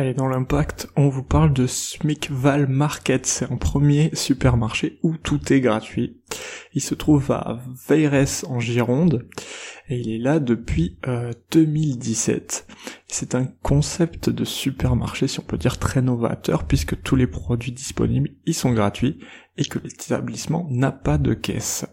Allez, dans l'impact, on vous parle de Smikval Market. C'est un premier supermarché où tout est gratuit. Il se trouve à Veires en Gironde et il est là depuis 2017. Euh, c'est un concept de supermarché, si on peut dire, très novateur puisque tous les produits disponibles y sont gratuits et que l'établissement n'a pas de caisse.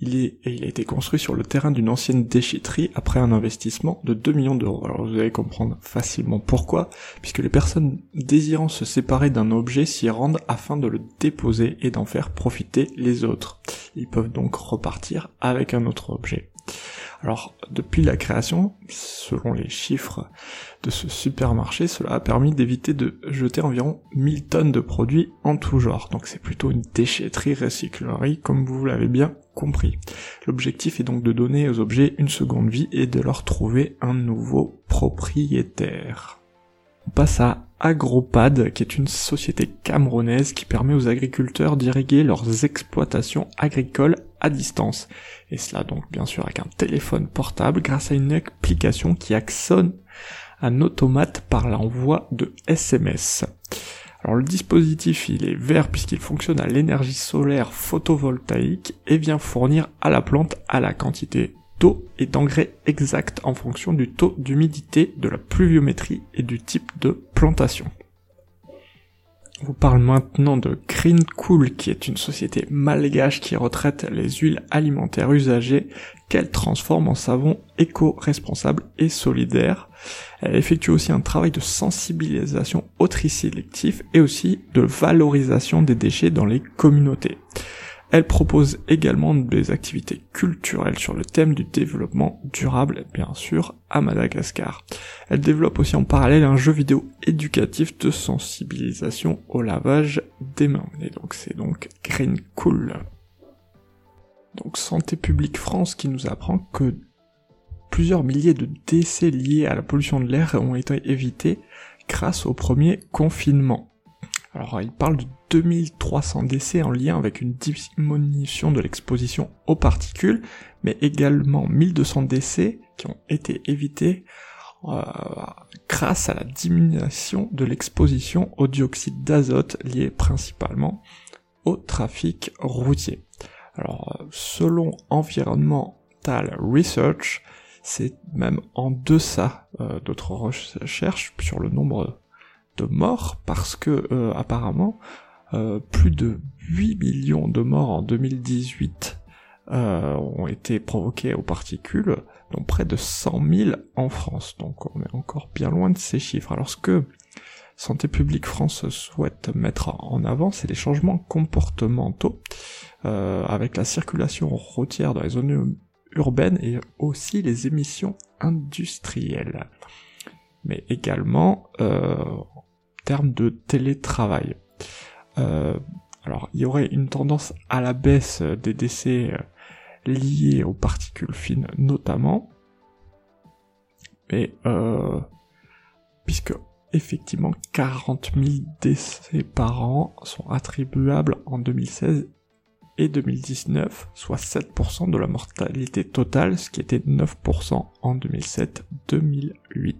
Il, est, il a été construit sur le terrain d'une ancienne déchetterie après un investissement de 2 millions d'euros. Alors vous allez comprendre facilement pourquoi, puisque les personnes désirant se séparer d'un objet s'y rendent afin de le déposer et d'en faire profiter les autres. Ils peuvent donc repartir avec un autre objet. Alors, depuis la création, selon les chiffres de ce supermarché, cela a permis d'éviter de jeter environ 1000 tonnes de produits en tout genre. Donc c'est plutôt une déchetterie recyclerie, comme vous l'avez bien compris. L'objectif est donc de donner aux objets une seconde vie et de leur trouver un nouveau propriétaire. On passe à Agropad, qui est une société camerounaise qui permet aux agriculteurs d'irriguer leurs exploitations agricoles à distance. Et cela donc bien sûr avec un téléphone portable grâce à une application qui actionne un automate par l'envoi de SMS. Alors le dispositif il est vert puisqu'il fonctionne à l'énergie solaire photovoltaïque et vient fournir à la plante à la quantité d'eau et d'engrais exact en fonction du taux d'humidité, de la pluviométrie et du type de plantation. Vous parle maintenant de Green Cool, qui est une société malgache qui retraite les huiles alimentaires usagées qu'elle transforme en savon éco-responsable et solidaire. Elle effectue aussi un travail de sensibilisation au tri sélectif et aussi de valorisation des déchets dans les communautés. Elle propose également des activités culturelles sur le thème du développement durable, bien sûr, à Madagascar. Elle développe aussi en parallèle un jeu vidéo éducatif de sensibilisation au lavage des mains. Et donc c'est donc Green Cool. Donc Santé publique France qui nous apprend que plusieurs milliers de décès liés à la pollution de l'air ont été évités grâce au premier confinement. Alors il parle de 2300 décès en lien avec une diminution de l'exposition aux particules, mais également 1200 décès qui ont été évités euh, grâce à la diminution de l'exposition au dioxyde d'azote lié principalement au trafic routier. Alors selon Environmental Research, c'est même en deçà euh, d'autres recherches sur le nombre de morts parce que euh, apparemment euh, plus de 8 millions de morts en 2018 euh, ont été provoqués aux particules, donc près de 100 000 en France. Donc on est encore bien loin de ces chiffres. Alors ce que Santé publique France souhaite mettre en avant, c'est les changements comportementaux avec la circulation routière dans les zones urbaines et aussi les émissions industrielles. Mais également euh, termes de télétravail. Euh, alors, il y aurait une tendance à la baisse des décès euh, liés aux particules fines notamment, mais euh, puisque effectivement 40 000 décès par an sont attribuables en 2016 et 2019, soit 7% de la mortalité totale, ce qui était 9% en 2007-2008.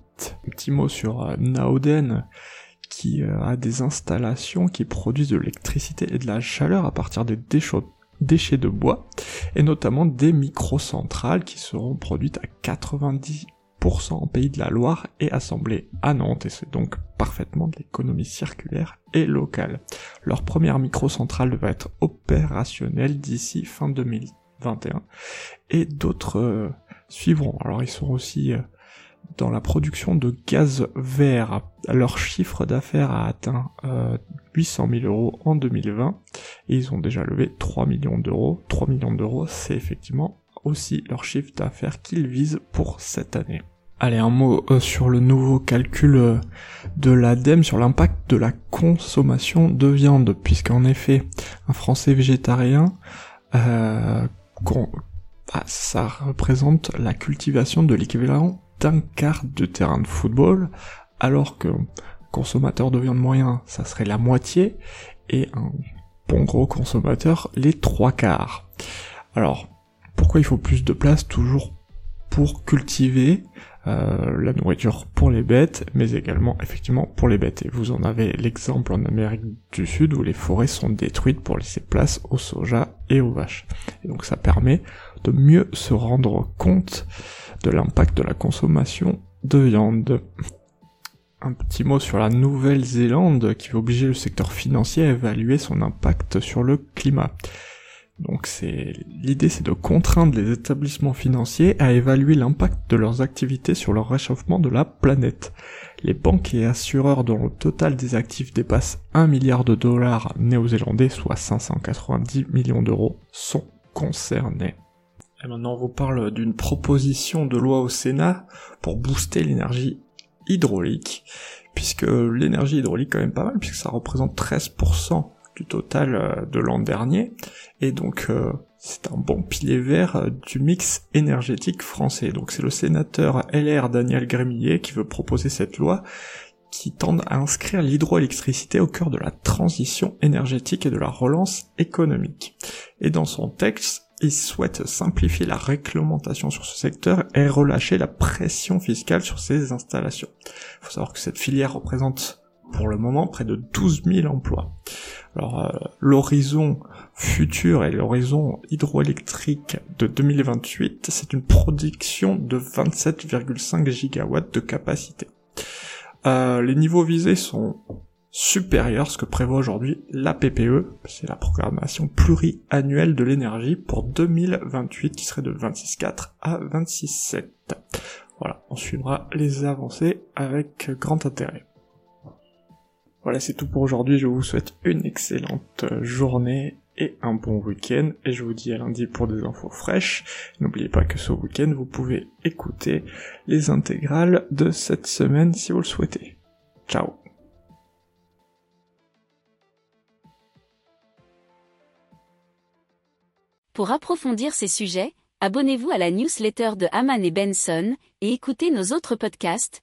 Un petit mot sur Naoden, qui euh, a des installations qui produisent de l'électricité et de la chaleur à partir des déchets de bois, et notamment des microcentrales qui seront produites à 90% en Pays de la Loire et assemblées à Nantes, et c'est donc parfaitement de l'économie circulaire et locale. Leur première microcentrale va être opérationnelle d'ici fin 2021, et d'autres euh, suivront. Alors ils sont aussi euh, dans la production de gaz vert. Leur chiffre d'affaires a atteint 800 000 euros en 2020 et ils ont déjà levé 3 millions d'euros. 3 millions d'euros, c'est effectivement aussi leur chiffre d'affaires qu'ils visent pour cette année. Allez, un mot euh, sur le nouveau calcul euh, de l'ADEME sur l'impact de la consommation de viande, puisqu'en effet, un Français végétarien, euh, ah, ça représente la cultivation de l'équivalent d'un quart de terrain de football, alors que consommateur de viande moyen, ça serait la moitié, et un bon gros consommateur, les trois quarts. Alors, pourquoi il faut plus de place Toujours pour cultiver euh, la nourriture pour les bêtes, mais également effectivement pour les bêtes. Et vous en avez l'exemple en Amérique du Sud où les forêts sont détruites pour laisser place au soja et aux vaches. Et donc ça permet de mieux se rendre compte de l'impact de la consommation de viande. Un petit mot sur la Nouvelle-Zélande qui va obliger le secteur financier à évaluer son impact sur le climat. Donc c'est l'idée c'est de contraindre les établissements financiers à évaluer l'impact de leurs activités sur le réchauffement de la planète. Les banques et assureurs dont le total des actifs dépasse 1 milliard de dollars néo-zélandais, soit 590 millions d'euros, sont concernés. Et maintenant on vous parle d'une proposition de loi au Sénat pour booster l'énergie hydraulique, puisque l'énergie hydraulique quand même pas mal, puisque ça représente 13% du total euh, de l'an dernier, et donc euh, c'est un bon pilier vert euh, du mix énergétique français. Donc c'est le sénateur LR Daniel Grémillet qui veut proposer cette loi qui tend à inscrire l'hydroélectricité au cœur de la transition énergétique et de la relance économique. Et dans son texte, il souhaite simplifier la réglementation sur ce secteur et relâcher la pression fiscale sur ces installations. Il faut savoir que cette filière représente pour le moment près de 12 000 emplois. Alors euh, l'horizon futur et l'horizon hydroélectrique de 2028, c'est une production de 27,5 gigawatts de capacité. Euh, les niveaux visés sont supérieurs à ce que prévoit aujourd'hui la PPE, c'est la programmation pluriannuelle de l'énergie pour 2028 qui serait de 26,4 à 26,7. Voilà, on suivra les avancées avec grand intérêt. Voilà, c'est tout pour aujourd'hui. Je vous souhaite une excellente journée et un bon week-end. Et je vous dis à lundi pour des infos fraîches. N'oubliez pas que ce week-end, vous pouvez écouter les intégrales de cette semaine si vous le souhaitez. Ciao Pour approfondir ces sujets, abonnez-vous à la newsletter de Haman et Benson et écoutez nos autres podcasts